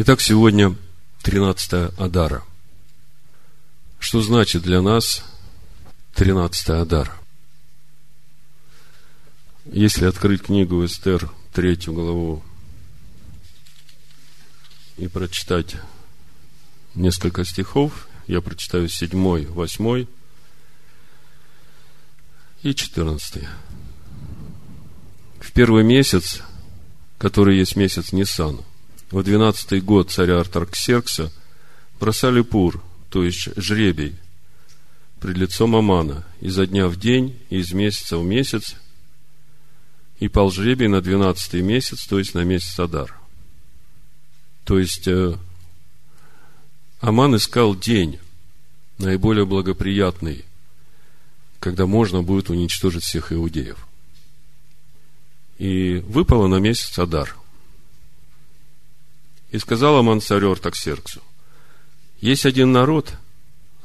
Итак, сегодня 13 Адара. Что значит для нас 13 Адара? Если открыть книгу Эстер, третью главу, и прочитать несколько стихов, я прочитаю седьмой, восьмой и четырнадцатый. В первый месяц, который есть месяц Ниссана, в двенадцатый год царя Артарксеркса бросали пур, то есть жребий, пред лицом Амана, изо дня в день и из месяца в месяц, и пал жребий на двенадцатый месяц, то есть на месяц Адар. То есть, э, Аман искал день, наиболее благоприятный, когда можно будет уничтожить всех иудеев. И выпало на месяц Адар – и сказал Аман царю Артаксерксу, есть один народ,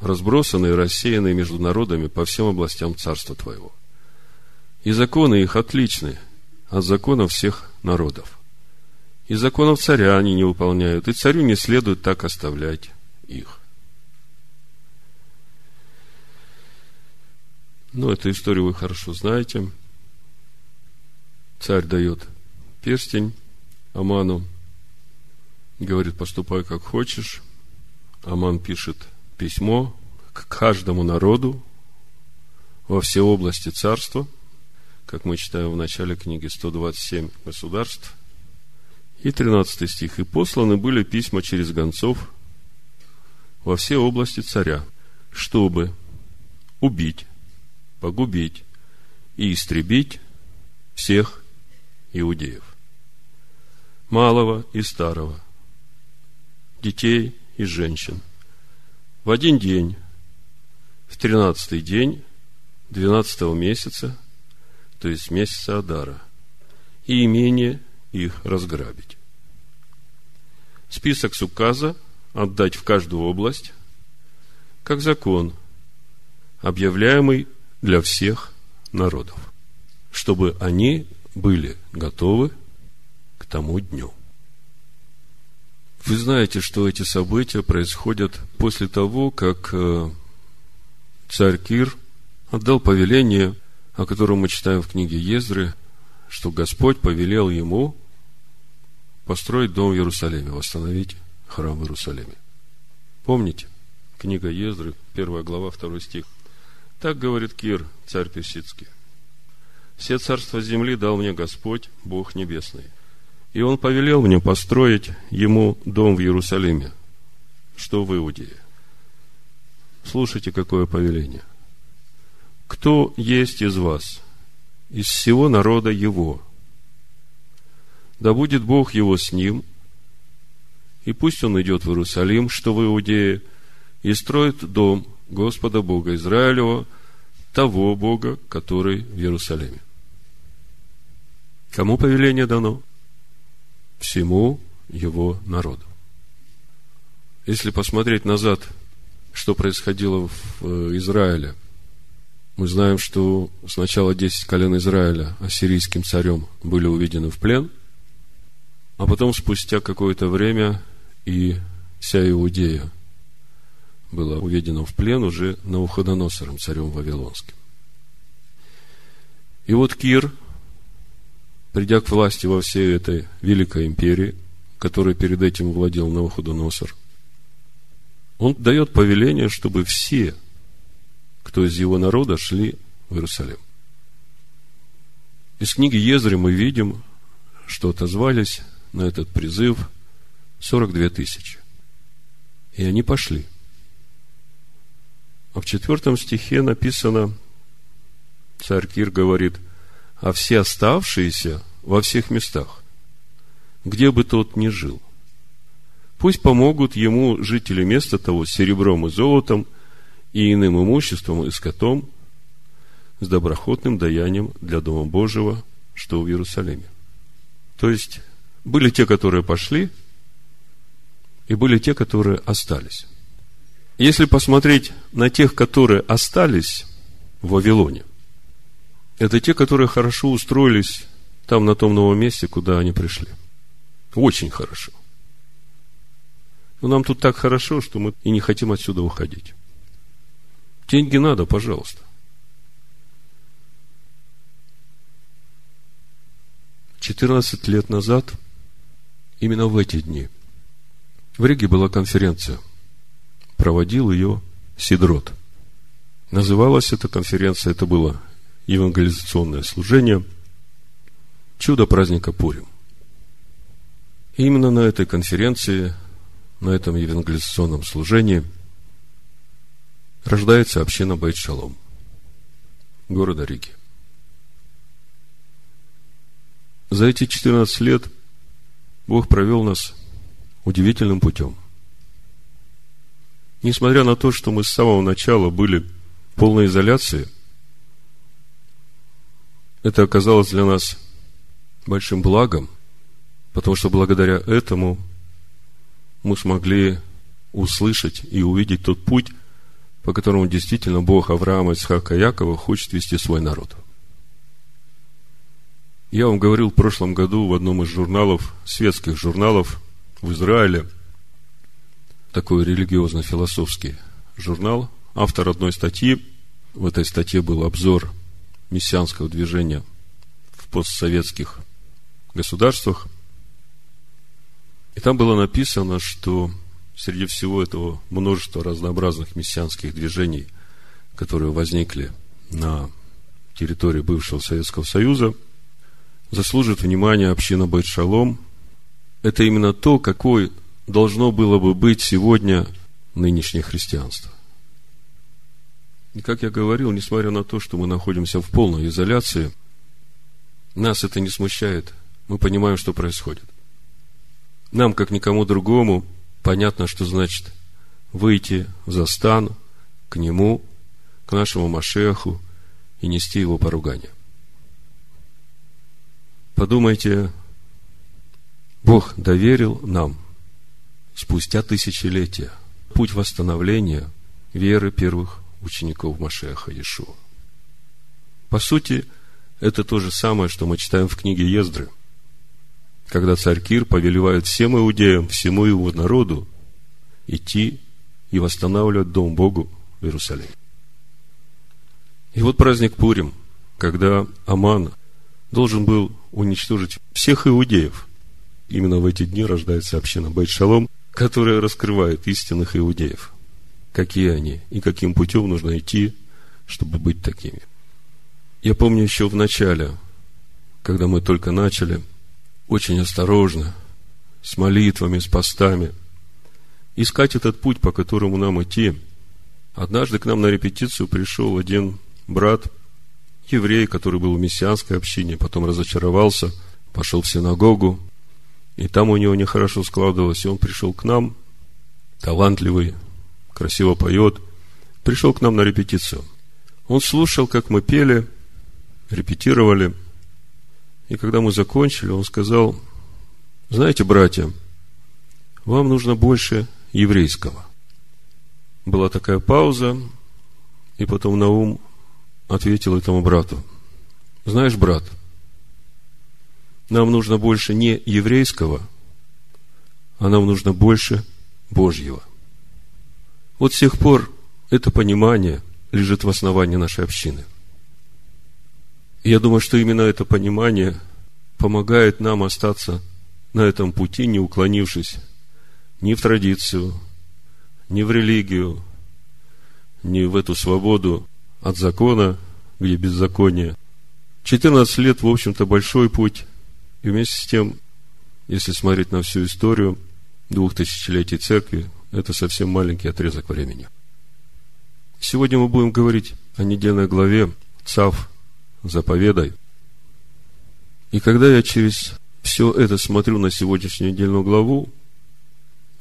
разбросанный и рассеянный между народами по всем областям царства твоего. И законы их отличны от законов всех народов. И законов царя они не выполняют, и царю не следует так оставлять их. Ну, эту историю вы хорошо знаете. Царь дает перстень Аману, говорит, поступай как хочешь. Аман пишет письмо к каждому народу во все области царства, как мы читаем в начале книги 127 государств. И 13 стих. «И посланы были письма через гонцов во все области царя, чтобы убить, погубить и истребить всех иудеев, малого и старого, детей и женщин. В один день, в тринадцатый день двенадцатого месяца, то есть месяца Адара, и имение их разграбить. Список с указа отдать в каждую область, как закон, объявляемый для всех народов, чтобы они были готовы к тому дню. Вы знаете, что эти события происходят после того, как э, царь Кир отдал повеление, о котором мы читаем в книге Ездры, что Господь повелел ему построить дом в Иерусалиме, восстановить храм в Иерусалиме. Помните? Книга Ездры, первая глава, второй стих. Так говорит Кир, царь Персидский. Все царства земли дал мне Господь, Бог Небесный – и он повелел мне построить ему дом в Иерусалиме, что в Иудее. Слушайте, какое повеление. Кто есть из вас, из всего народа его? Да будет Бог его с ним, и пусть он идет в Иерусалим, что в Иудее, и строит дом Господа Бога Израилева, того Бога, который в Иерусалиме. Кому повеление дано? Всему его народу. Если посмотреть назад, что происходило в э, Израиле, мы знаем, что сначала 10 колен Израиля ассирийским царем были уведены в плен, а потом спустя какое-то время и вся Иудея была уведена в плен уже Навуходоносором, царем Вавилонским. И вот Кир придя к власти во всей этой великой империи, которой перед этим владел Навуходоносор, он дает повеление, чтобы все, кто из его народа, шли в Иерусалим. Из книги Езры мы видим, что отозвались на этот призыв 42 тысячи. И они пошли. А в четвертом стихе написано, царь Кир говорит – а все оставшиеся во всех местах, где бы тот ни жил. Пусть помогут ему жители места того серебром и золотом и иным имуществом и скотом с доброхотным даянием для Дома Божьего, что в Иерусалиме. То есть, были те, которые пошли, и были те, которые остались. Если посмотреть на тех, которые остались в Вавилоне, это те, которые хорошо устроились там, на том новом месте, куда они пришли. Очень хорошо. Но нам тут так хорошо, что мы и не хотим отсюда уходить. Деньги надо, пожалуйста. Четырнадцать лет назад, именно в эти дни, в Риге была конференция. Проводил ее Сидрот. Называлась эта конференция, это было евангелизационное служение «Чудо праздника Пурим». И именно на этой конференции, на этом евангелизационном служении рождается община Байт-Шалом города Риги. За эти 14 лет Бог провел нас удивительным путем. Несмотря на то, что мы с самого начала были в полной изоляции, это оказалось для нас большим благом, потому что благодаря этому мы смогли услышать и увидеть тот путь, по которому действительно Бог Авраама, Исхака Якова хочет вести свой народ. Я вам говорил в прошлом году в одном из журналов, светских журналов в Израиле, такой религиозно-философский журнал, автор одной статьи, в этой статье был обзор мессианского движения в постсоветских государствах. И там было написано, что среди всего этого множества разнообразных мессианских движений, которые возникли на территории бывшего Советского Союза, заслужит внимания община Байт-Шалом. Это именно то, какой должно было бы быть сегодня нынешнее христианство. И как я говорил, несмотря на то, что мы находимся в полной изоляции, нас это не смущает. Мы понимаем, что происходит. Нам, как никому другому, понятно, что значит выйти за стан к нему, к нашему Машеху и нести его поругание. Подумайте, Бог доверил нам спустя тысячелетия путь восстановления веры первых учеников Машеха Иешуа. По сути, это то же самое, что мы читаем в книге Ездры, когда царь Кир повелевает всем иудеям, всему его народу идти и восстанавливать дом Богу в Иерусалиме. И вот праздник Пурим, когда Аман должен был уничтожить всех иудеев. Именно в эти дни рождается община Байт-Шалом, которая раскрывает истинных иудеев – какие они и каким путем нужно идти, чтобы быть такими. Я помню еще в начале, когда мы только начали, очень осторожно, с молитвами, с постами, искать этот путь, по которому нам идти. Однажды к нам на репетицию пришел один брат, еврей, который был в мессианской общине, потом разочаровался, пошел в синагогу, и там у него нехорошо складывалось, и он пришел к нам, талантливый, красиво поет, пришел к нам на репетицию. Он слушал, как мы пели, репетировали. И когда мы закончили, он сказал, знаете, братья, вам нужно больше еврейского. Была такая пауза, и потом Наум ответил этому брату, знаешь, брат, нам нужно больше не еврейского, а нам нужно больше Божьего – вот с тех пор это понимание лежит в основании нашей общины. Я думаю, что именно это понимание помогает нам остаться на этом пути, не уклонившись ни в традицию, ни в религию, ни в эту свободу от закона, где беззаконие. 14 лет, в общем-то, большой путь. И вместе с тем, если смотреть на всю историю двух тысячелетий церкви, это совсем маленький отрезок времени. Сегодня мы будем говорить о недельной главе Цав заповедай. И когда я через все это смотрю на сегодняшнюю недельную главу,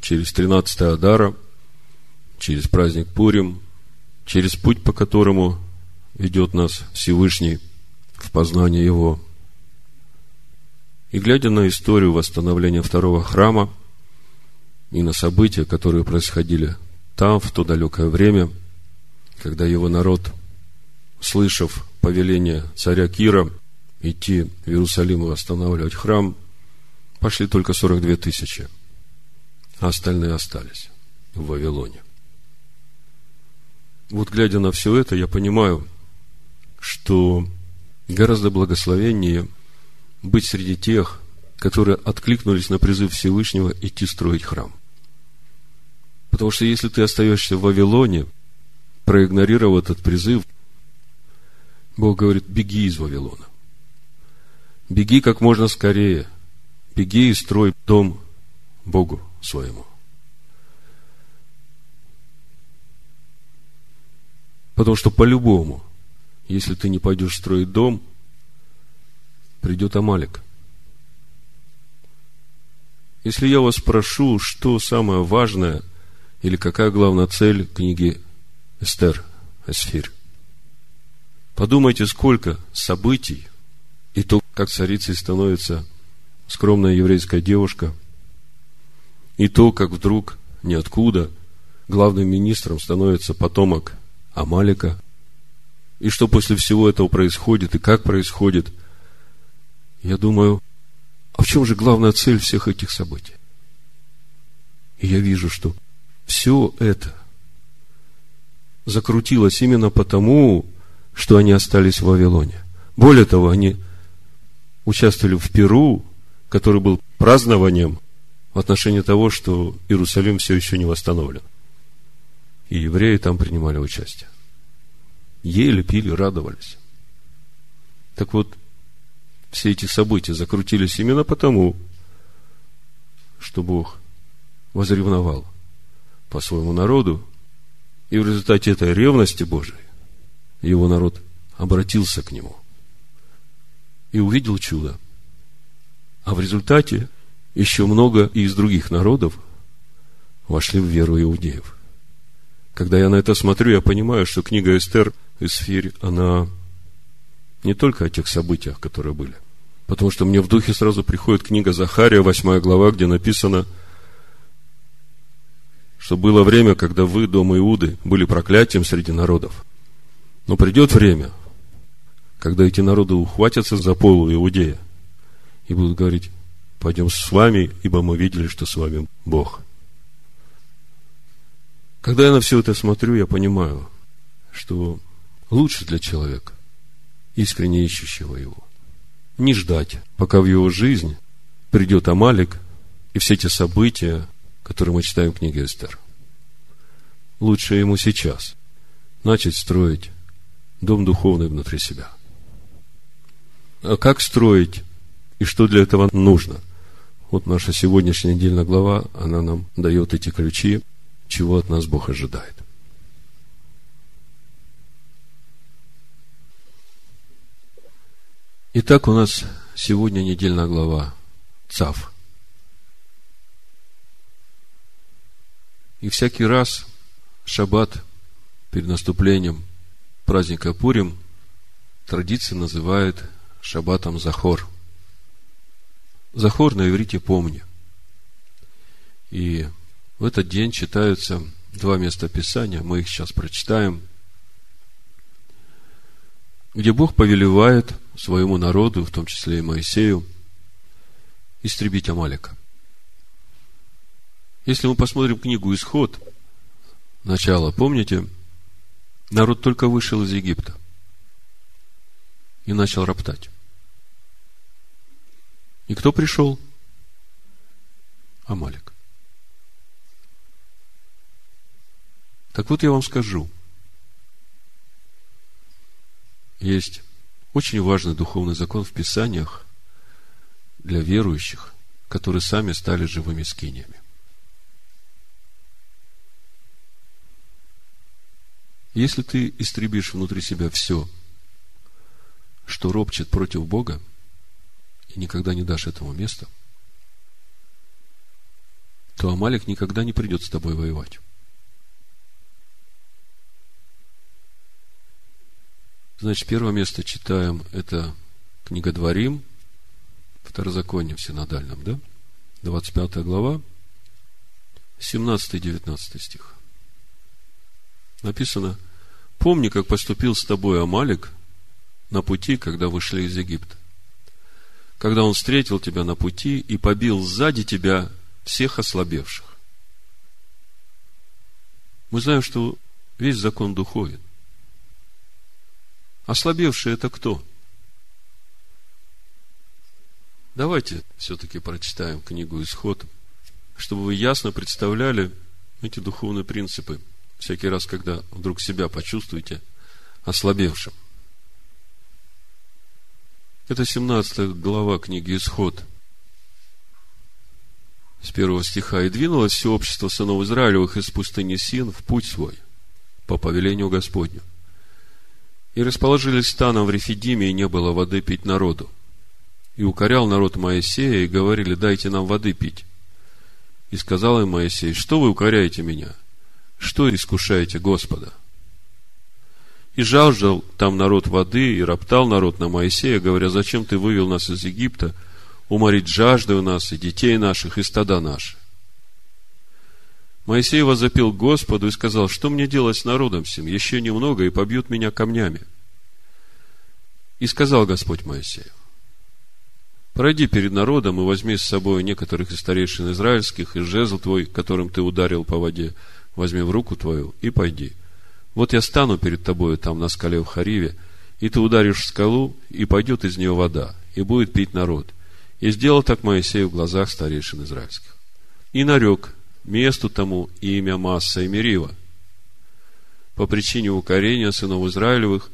через 13 Адара, через праздник Пурим, через путь, по которому ведет нас Всевышний в познание Его, и глядя на историю восстановления второго храма – и на события, которые происходили там в то далекое время, когда его народ, слышав повеление царя Кира идти в Иерусалим и восстанавливать храм, пошли только 42 тысячи. а остальные остались в Вавилоне. Вот глядя на все это, я понимаю, что гораздо благословеннее быть среди тех, которые откликнулись на призыв Всевышнего идти строить храм. Потому что если ты остаешься в Вавилоне, проигнорировав этот призыв, Бог говорит, беги из Вавилона. Беги как можно скорее. Беги и строй дом Богу своему. Потому что по-любому, если ты не пойдешь строить дом, придет Амалик. Если я вас спрошу, что самое важное или какая главная цель книги Эстер, Эсфирь, подумайте, сколько событий и то, как царицей становится скромная еврейская девушка, и то, как вдруг ниоткуда главным министром становится потомок Амалика, и что после всего этого происходит, и как происходит, я думаю, а в чем же главная цель всех этих событий? И я вижу, что все это закрутилось именно потому, что они остались в Вавилоне. Более того, они участвовали в Перу, который был празднованием в отношении того, что Иерусалим все еще не восстановлен и евреи там принимали участие. Ели, пили, радовались. Так вот, все эти события закрутились именно потому, что Бог возревновал по своему народу, и в результате этой ревности Божией его народ обратился к нему и увидел чудо. А в результате еще много из других народов вошли в веру иудеев – когда я на это смотрю, я понимаю, что книга Эстер и Сфирь, она не только о тех событиях, которые были. Потому что мне в духе сразу приходит книга Захария, 8 глава, где написано, что было время, когда вы, дом Иуды, были проклятием среди народов. Но придет время, когда эти народы ухватятся за полу Иудея и будут говорить, пойдем с вами, ибо мы видели, что с вами Бог – когда я на все это смотрю, я понимаю, что лучше для человека, искренне ищущего его, не ждать, пока в его жизнь придет Амалик и все эти события, которые мы читаем в книге Эстер. Лучше ему сейчас начать строить дом духовный внутри себя. А как строить и что для этого нужно? Вот наша сегодняшняя недельная глава, она нам дает эти ключи чего от нас Бог ожидает. Итак, у нас сегодня недельная глава ЦАВ. И всякий раз шаббат перед наступлением праздника Пурим традиция называет шаббатом Захор. Захор на иврите помни. И в этот день читаются два места Писания, мы их сейчас прочитаем, где Бог повелевает своему народу, в том числе и Моисею, истребить Амалика. Если мы посмотрим книгу «Исход», начало, помните, народ только вышел из Египта и начал роптать. И кто пришел? Амалик. Так вот я вам скажу. Есть очень важный духовный закон в Писаниях для верующих, которые сами стали живыми скиниями. Если ты истребишь внутри себя все, что ропчет против Бога, и никогда не дашь этому места, то Амалик никогда не придет с тобой воевать. Значит, первое место читаем, это книга Дворим, Второзаконие в синодальном, да? 25 глава, 17-19 стих. Написано, помни, как поступил с тобой Амалик на пути, когда вышли из Египта. Когда он встретил тебя на пути и побил сзади тебя всех ослабевших. Мы знаем, что весь закон духовен. Ослабевший это кто? Давайте все-таки прочитаем книгу Исход, чтобы вы ясно представляли эти духовные принципы всякий раз, когда вдруг себя почувствуете ослабевшим. Это 17 глава книги Исход. С первого стиха. «И двинулось все общество сынов Израилевых из пустыни Син в путь свой, по повелению Господню. И расположились станом в Рефидиме, и не было воды пить народу. И укорял народ Моисея, и говорили, дайте нам воды пить. И сказал им Моисей, что вы укоряете меня? Что искушаете Господа? И жаждал там народ воды, и роптал народ на Моисея, говоря, зачем ты вывел нас из Египта, уморить жажды у нас, и детей наших, и стада наши. Моисей возопил Господу и сказал, что мне делать с народом сим? Еще немного, и побьют меня камнями. И сказал Господь Моисею, пройди перед народом и возьми с собой некоторых из старейшин израильских, и жезл твой, которым ты ударил по воде, возьми в руку твою и пойди. Вот я стану перед тобою там на скале в Хариве, и ты ударишь в скалу, и пойдет из нее вода, и будет пить народ. И сделал так Моисей в глазах старейшин израильских. И нарек месту тому имя Масса и Мерива, по причине укорения сынов Израилевых,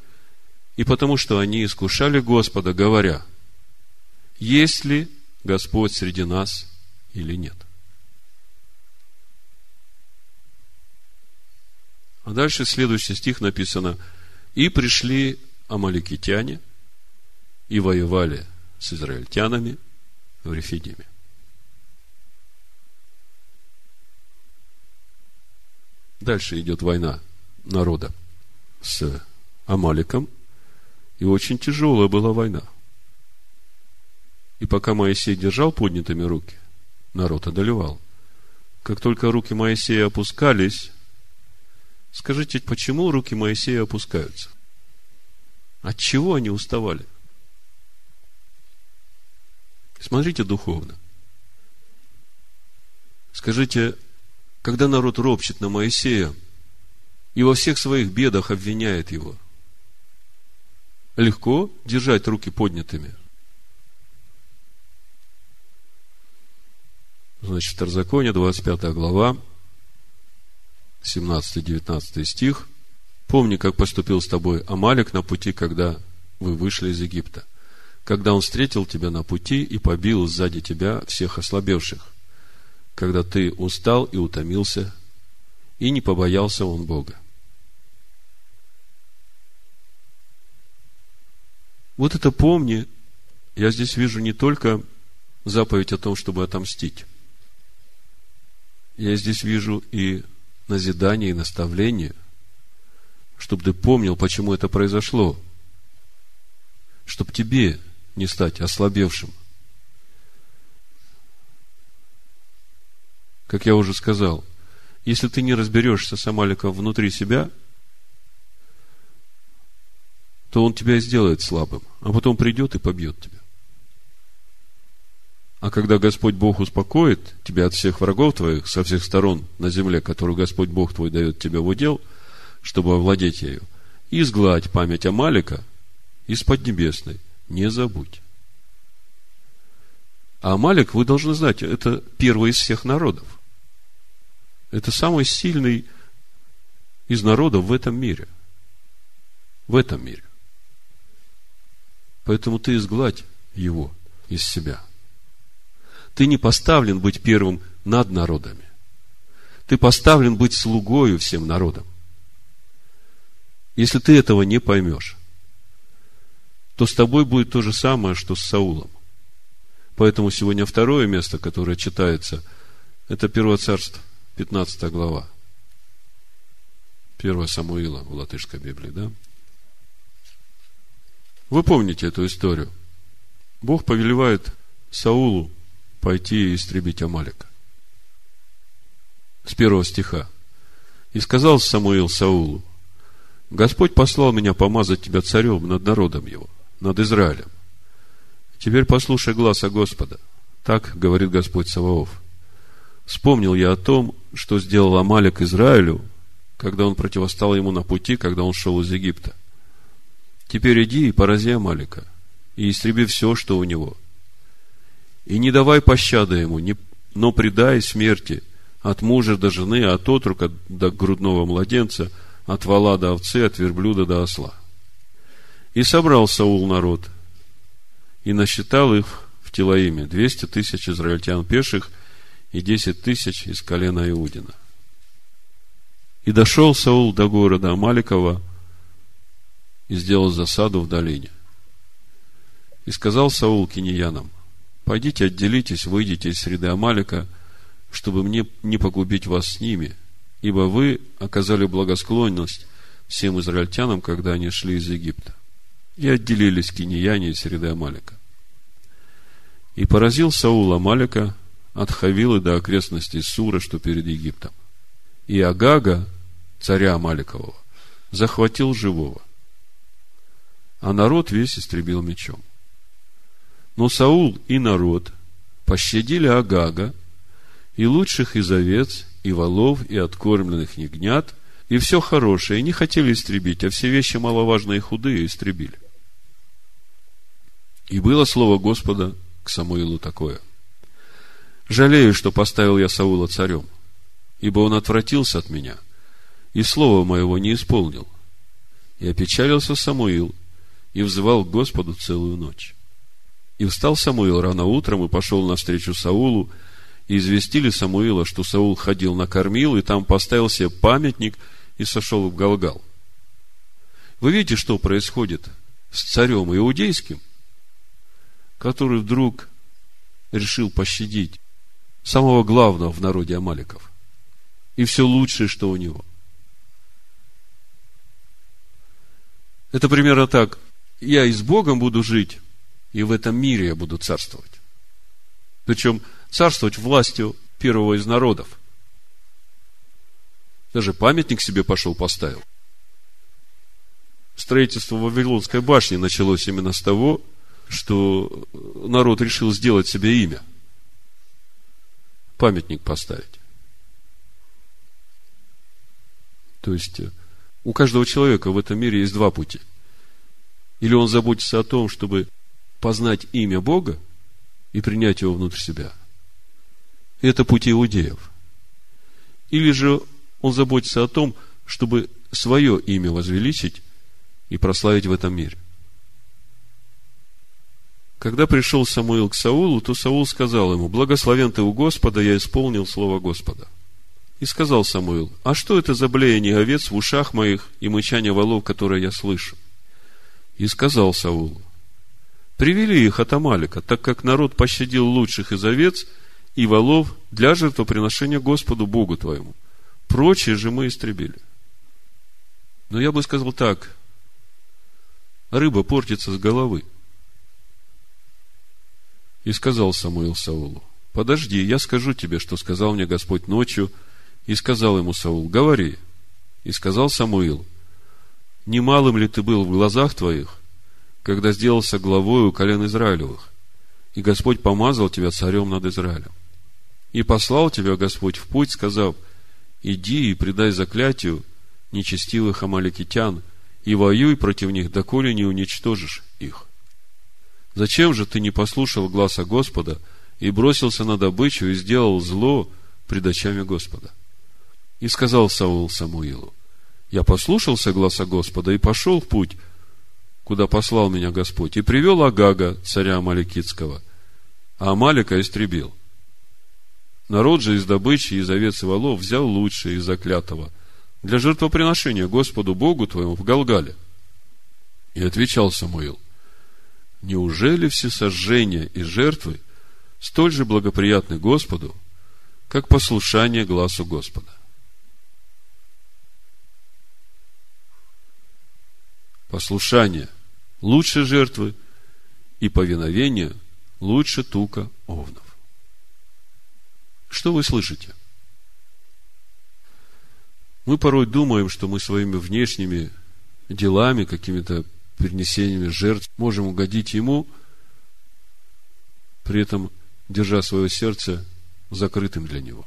и потому что они искушали Господа, говоря, есть ли Господь среди нас или нет. А дальше следующий стих написано, и пришли амаликитяне и воевали с израильтянами в Рефидиме. Дальше идет война народа с Амаликом, и очень тяжелая была война. И пока Моисей держал поднятыми руки, народ одолевал. Как только руки Моисея опускались, Скажите, почему руки Моисея опускаются? От чего они уставали? Смотрите духовно. Скажите, когда народ ропщет на Моисея и во всех своих бедах обвиняет его, легко держать руки поднятыми. Значит, Второзаконие, 25 глава, 17-19 стих. Помни, как поступил с тобой Амалик на пути, когда вы вышли из Египта. Когда он встретил тебя на пути и побил сзади тебя всех ослабевших. Когда ты устал и утомился, и не побоялся он Бога. Вот это помни, я здесь вижу не только заповедь о том, чтобы отомстить. Я здесь вижу и назидание и наставление, чтобы ты помнил, почему это произошло, чтобы тебе не стать ослабевшим. Как я уже сказал, если ты не разберешься с Амаликом внутри себя, то он тебя сделает слабым, а потом придет и побьет тебя. А когда Господь Бог успокоит тебя от всех врагов твоих со всех сторон на земле, которую Господь Бог твой дает тебе в удел, чтобы овладеть ею, изгладь память Амалика из Поднебесной, не забудь. А Амалик, вы должны знать, это первый из всех народов. Это самый сильный из народов в этом мире. В этом мире. Поэтому ты изгладь его из себя – ты не поставлен быть первым над народами. Ты поставлен быть слугою всем народам. Если ты этого не поймешь, то с тобой будет то же самое, что с Саулом. Поэтому сегодня второе место, которое читается, это Первое Царство, 15 глава. 1 Самуила в латышской Библии, да? Вы помните эту историю. Бог повелевает Саулу пойти и истребить Амалика. С первого стиха. И сказал Самуил Саулу, Господь послал меня помазать тебя царем над народом его, над Израилем. Теперь послушай глаза Господа. Так говорит Господь Саваоф. Вспомнил я о том, что сделал Амалик Израилю, когда он противостал ему на пути, когда он шел из Египта. Теперь иди и порази Амалика, и истреби все, что у него. И не давай пощады ему, но предай смерти от мужа до жены, от отрука до грудного младенца, от вала до овцы, от верблюда до осла. И собрал Саул народ, и насчитал их в Телаиме двести тысяч израильтян пеших и десять тысяч из колена Иудина. И дошел Саул до города Амаликова и сделал засаду в долине. И сказал Саул киньянам, пойдите отделитесь, выйдите из среды Амалика, чтобы мне не погубить вас с ними, ибо вы оказали благосклонность всем израильтянам, когда они шли из Египта. И отделились киньяне из среды Амалика. И поразил Саул Амалика от Хавилы до окрестностей Сура, что перед Египтом. И Агага, царя Амаликового, захватил живого. А народ весь истребил мечом. Но Саул и народ пощадили Агага и лучших из овец, и волов, и откормленных ягнят, и все хорошее, и не хотели истребить, а все вещи маловажные и худые истребили. И было слово Господа к Самуилу такое. Жалею, что поставил я Саула царем, ибо он отвратился от меня – и слова моего не исполнил. И опечалился Самуил, и взывал к Господу целую ночь. И встал Самуил рано утром и пошел навстречу Саулу, и известили Самуила, что Саул ходил на кормил, и там поставил себе памятник и сошел в Галгал. Вы видите, что происходит с царем иудейским, который вдруг решил пощадить самого главного в народе Амаликов и все лучшее, что у него. Это примерно так. Я и с Богом буду жить, и в этом мире я буду царствовать. Причем царствовать властью первого из народов. Даже памятник себе пошел поставил. Строительство Вавилонской башни началось именно с того, что народ решил сделать себе имя. Памятник поставить. То есть, у каждого человека в этом мире есть два пути. Или он заботится о том, чтобы познать имя Бога и принять его внутрь себя. Это путь иудеев. Или же он заботится о том, чтобы свое имя возвеличить и прославить в этом мире. Когда пришел Самуил к Саулу, то Саул сказал ему, «Благословен ты у Господа, я исполнил слово Господа». И сказал Самуил, а что это за блеяние овец в ушах моих и мычание волов, которое я слышу? И сказал Саул, привели их от Амалика, так как народ пощадил лучших из овец и волов для жертвоприношения Господу Богу твоему. Прочие же мы истребили. Но я бы сказал так, рыба портится с головы. И сказал Самуил Саулу, подожди, я скажу тебе, что сказал мне Господь ночью – и сказал ему Саул, говори. И сказал Самуил, немалым ли ты был в глазах твоих, когда сделался главою колен Израилевых, и Господь помазал тебя царем над Израилем. И послал тебя Господь в путь, сказав, иди и предай заклятию нечестивых амаликитян, и воюй против них, доколе не уничтожишь их. Зачем же ты не послушал гласа Господа и бросился на добычу и сделал зло пред очами Господа? И сказал Саул Самуилу, я послушался гласа Господа и пошел в путь, куда послал меня Господь, и привел Агага, царя Амаликитского, а Амалика истребил. Народ же из добычи, из овец и волов взял лучшее из заклятого для жертвоприношения Господу Богу твоему в Галгале. И отвечал Самуил, неужели все сожжения и жертвы столь же благоприятны Господу, как послушание глазу Господа? послушание лучше жертвы и повиновение лучше тука овнов. Что вы слышите? Мы порой думаем, что мы своими внешними делами, какими-то принесениями жертв можем угодить Ему, при этом держа свое сердце закрытым для Него.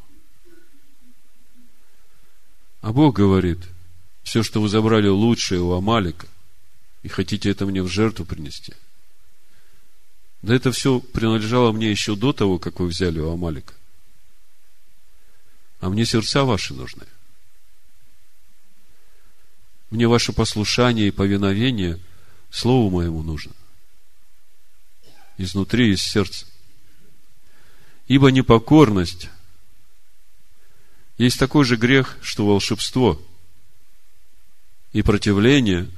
А Бог говорит, все, что вы забрали лучшее у Амалика, и хотите это мне в жертву принести. Да это все принадлежало мне еще до того, как вы взяли у Амалика. А мне сердца ваши нужны. Мне ваше послушание и повиновение Слову моему нужно. Изнутри, из сердца. Ибо непокорность есть такой же грех, что волшебство. И противление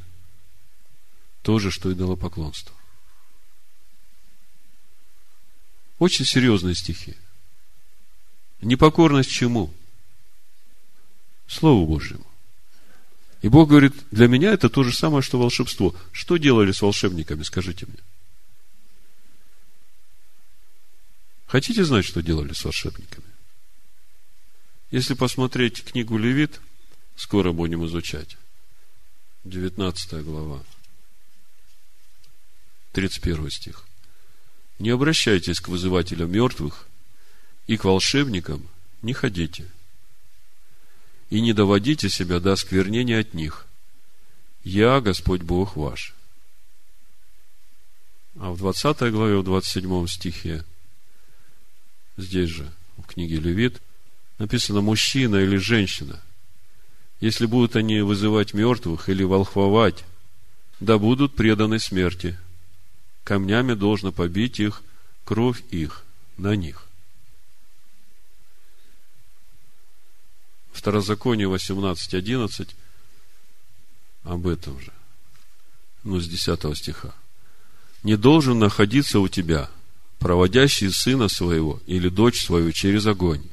тоже, что и идолопоклонство. Очень серьезные стихи. Непокорность чему? Слову Божьему. И Бог говорит, для меня это то же самое, что волшебство. Что делали с волшебниками, скажите мне? Хотите знать, что делали с волшебниками? Если посмотреть книгу Левит, скоро будем изучать, 19 глава, 31 стих. Не обращайтесь к вызывателям мертвых и к волшебникам не ходите – и не доводите себя до осквернения от них. Я Господь Бог ваш. А в 20 главе, в 27 стихе, здесь же, в книге Левит, написано мужчина или женщина. Если будут они вызывать мертвых или волхвовать, да будут преданы смерти. Камнями должно побить их, кровь их на них. Второзаконие 18.11 об этом же. Ну, с 10 стиха. Не должен находиться у тебя проводящий сына своего или дочь свою через огонь,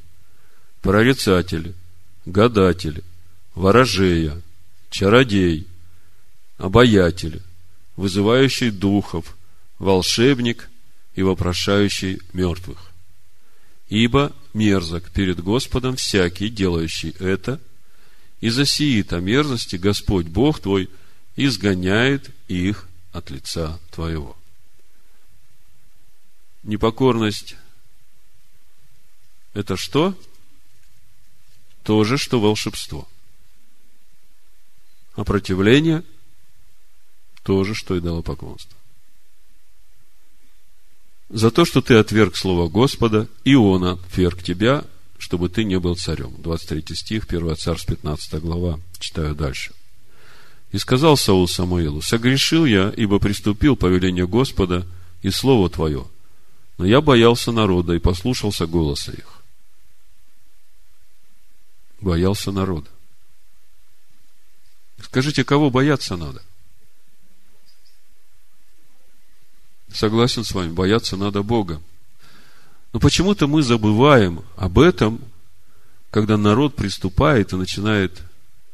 прорицатель, гадатель, ворожея, чародей, обаятель, вызывающий духов, волшебник и вопрошающий мертвых. Ибо мерзок перед Господом всякий, делающий это, и за сии-то мерзости Господь Бог твой изгоняет их от лица твоего. Непокорность – это что? То же, что волшебство. А противление – то же, что и идолопоклонство за то, что ты отверг слово Господа, и он отверг тебя, чтобы ты не был царем. 23 стих, 1 Царств, 15 глава. Читаю дальше. И сказал Саул Самуилу, согрешил я, ибо приступил повеление Господа и слово Твое, но я боялся народа и послушался голоса их. Боялся народа. Скажите, кого бояться надо? Согласен с вами, бояться надо Бога. Но почему-то мы забываем об этом, когда народ приступает и начинает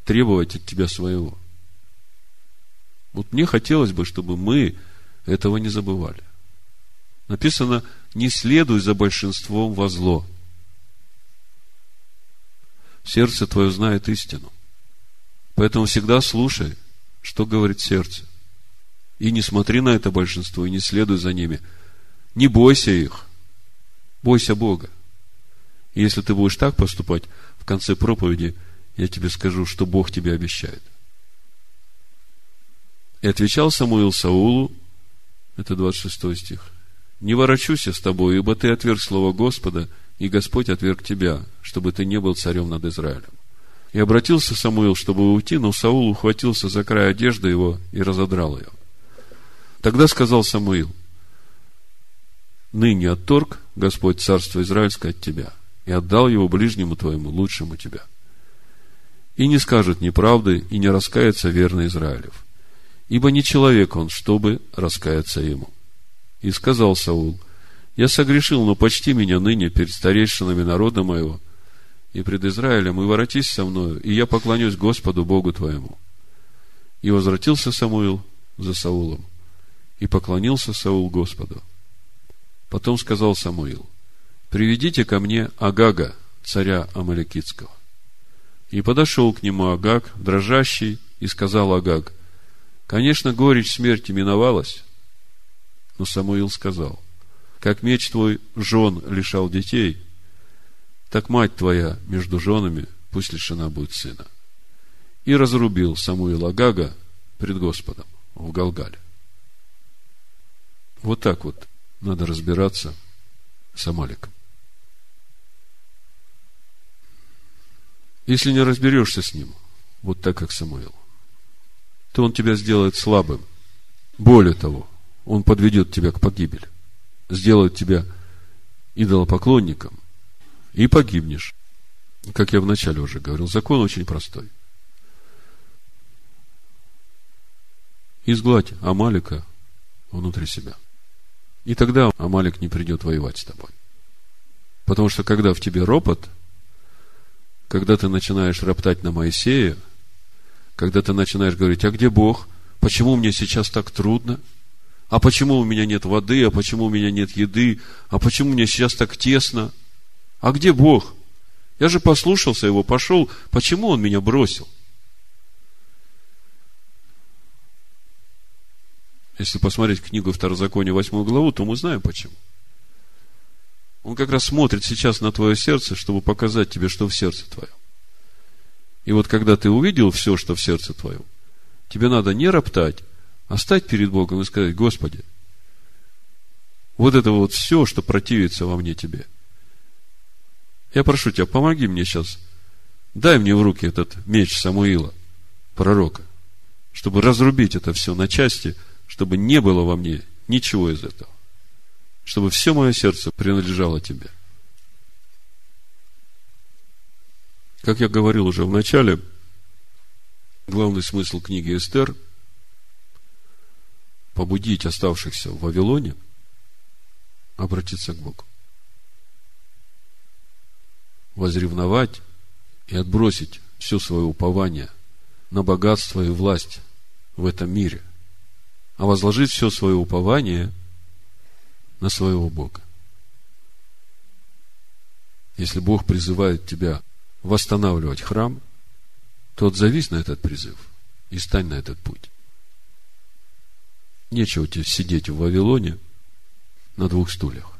требовать от тебя своего. Вот мне хотелось бы, чтобы мы этого не забывали. Написано, не следуй за большинством во зло. Сердце твое знает истину. Поэтому всегда слушай, что говорит сердце. И не смотри на это большинство, и не следуй за ними. Не бойся их. Бойся Бога. И если ты будешь так поступать, в конце проповеди я тебе скажу, что Бог тебе обещает. И отвечал Самуил Саулу, это 26 стих, «Не ворочусь с тобой, ибо ты отверг слово Господа, и Господь отверг тебя, чтобы ты не был царем над Израилем». И обратился Самуил, чтобы уйти, но Саул ухватился за край одежды его и разодрал ее. Тогда сказал Самуил, ныне отторг Господь царство Израильское от тебя и отдал его ближнему твоему, лучшему тебя. И не скажет неправды, и не раскается верно Израилев. Ибо не человек он, чтобы раскаяться ему. И сказал Саул, я согрешил, но почти меня ныне перед старейшинами народа моего и пред Израилем, и воротись со мною, и я поклонюсь Господу Богу твоему. И возвратился Самуил за Саулом и поклонился Саул Господу. Потом сказал Самуил, приведите ко мне Агага, царя Амаликитского. И подошел к нему Агаг, дрожащий, и сказал Агаг, конечно, горечь смерти миновалась. Но Самуил сказал, как меч твой жен лишал детей, так мать твоя между женами пусть лишена будет сына. и разрубил Самуила Гага пред Господом в Галгале. Вот так вот надо разбираться с Амаликом. Если не разберешься с ним, вот так, как Самуил, то он тебя сделает слабым. Более того, он подведет тебя к погибели, сделает тебя идолопоклонником, и погибнешь. Как я вначале уже говорил, закон очень простой. Изгладь Амалика внутри себя. И тогда Амалик не придет воевать с тобой. Потому что когда в тебе ропот, когда ты начинаешь роптать на Моисея, когда ты начинаешь говорить, а где Бог? Почему мне сейчас так трудно? А почему у меня нет воды? А почему у меня нет еды? А почему мне сейчас так тесно? А где Бог? Я же послушался его, пошел. Почему он меня бросил? Если посмотреть книгу Второзакония, 8 главу, то мы знаем почему. Он как раз смотрит сейчас на твое сердце, чтобы показать тебе, что в сердце твоем. И вот когда ты увидел все, что в сердце твоем, тебе надо не роптать, а стать перед Богом и сказать, Господи, вот это вот все, что противится во мне Тебе. Я прошу Тебя, помоги мне сейчас. Дай мне в руки этот меч Самуила, пророка, чтобы разрубить это все на части – чтобы не было во мне ничего из этого. Чтобы все мое сердце принадлежало тебе. Как я говорил уже в начале, главный смысл книги Эстер – побудить оставшихся в Вавилоне обратиться к Богу. Возревновать и отбросить все свое упование на богатство и власть в этом мире – а возложить все свое упование на своего Бога. Если Бог призывает тебя восстанавливать храм, то отзовись на этот призыв и стань на этот путь. Нечего тебе сидеть в Вавилоне на двух стульях.